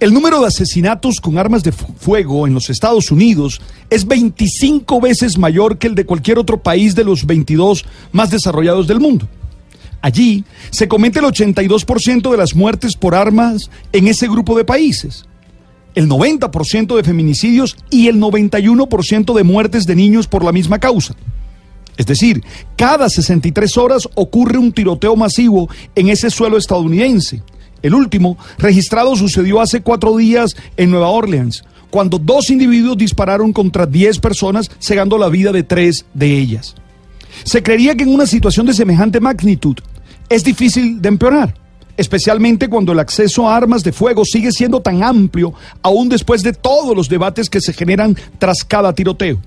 El número de asesinatos con armas de fuego en los Estados Unidos es 25 veces mayor que el de cualquier otro país de los 22 más desarrollados del mundo. Allí se comete el 82% de las muertes por armas en ese grupo de países, el 90% de feminicidios y el 91% de muertes de niños por la misma causa. Es decir, cada 63 horas ocurre un tiroteo masivo en ese suelo estadounidense. El último, registrado, sucedió hace cuatro días en Nueva Orleans, cuando dos individuos dispararon contra 10 personas, cegando la vida de tres de ellas. Se creería que en una situación de semejante magnitud es difícil de empeorar, especialmente cuando el acceso a armas de fuego sigue siendo tan amplio, aún después de todos los debates que se generan tras cada tiroteo.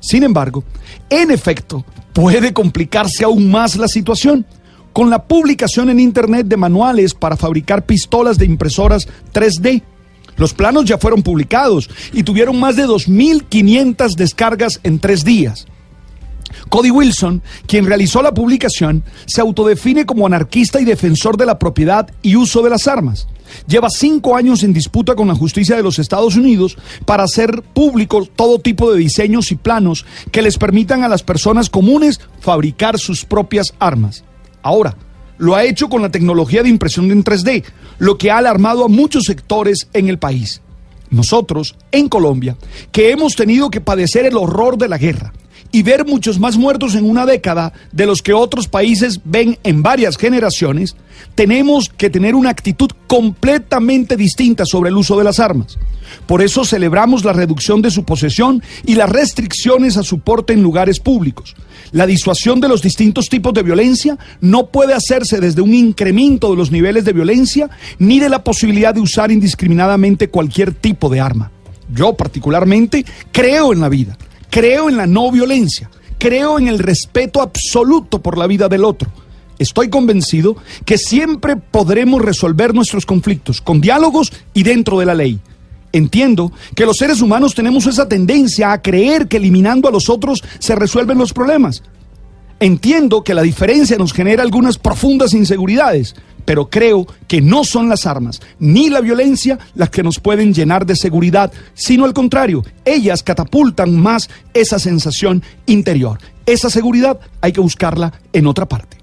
Sin embargo, en efecto, puede complicarse aún más la situación con la publicación en Internet de manuales para fabricar pistolas de impresoras 3D. Los planos ya fueron publicados y tuvieron más de 2.500 descargas en tres días. Cody Wilson, quien realizó la publicación, se autodefine como anarquista y defensor de la propiedad y uso de las armas. Lleva cinco años en disputa con la justicia de los Estados Unidos para hacer público todo tipo de diseños y planos que les permitan a las personas comunes fabricar sus propias armas. Ahora, lo ha hecho con la tecnología de impresión en 3D, lo que ha alarmado a muchos sectores en el país. Nosotros, en Colombia, que hemos tenido que padecer el horror de la guerra, y ver muchos más muertos en una década de los que otros países ven en varias generaciones, tenemos que tener una actitud completamente distinta sobre el uso de las armas. Por eso celebramos la reducción de su posesión y las restricciones a su porte en lugares públicos. La disuasión de los distintos tipos de violencia no puede hacerse desde un incremento de los niveles de violencia ni de la posibilidad de usar indiscriminadamente cualquier tipo de arma. Yo particularmente creo en la vida Creo en la no violencia, creo en el respeto absoluto por la vida del otro. Estoy convencido que siempre podremos resolver nuestros conflictos con diálogos y dentro de la ley. Entiendo que los seres humanos tenemos esa tendencia a creer que eliminando a los otros se resuelven los problemas. Entiendo que la diferencia nos genera algunas profundas inseguridades, pero creo que no son las armas ni la violencia las que nos pueden llenar de seguridad, sino al contrario, ellas catapultan más esa sensación interior. Esa seguridad hay que buscarla en otra parte.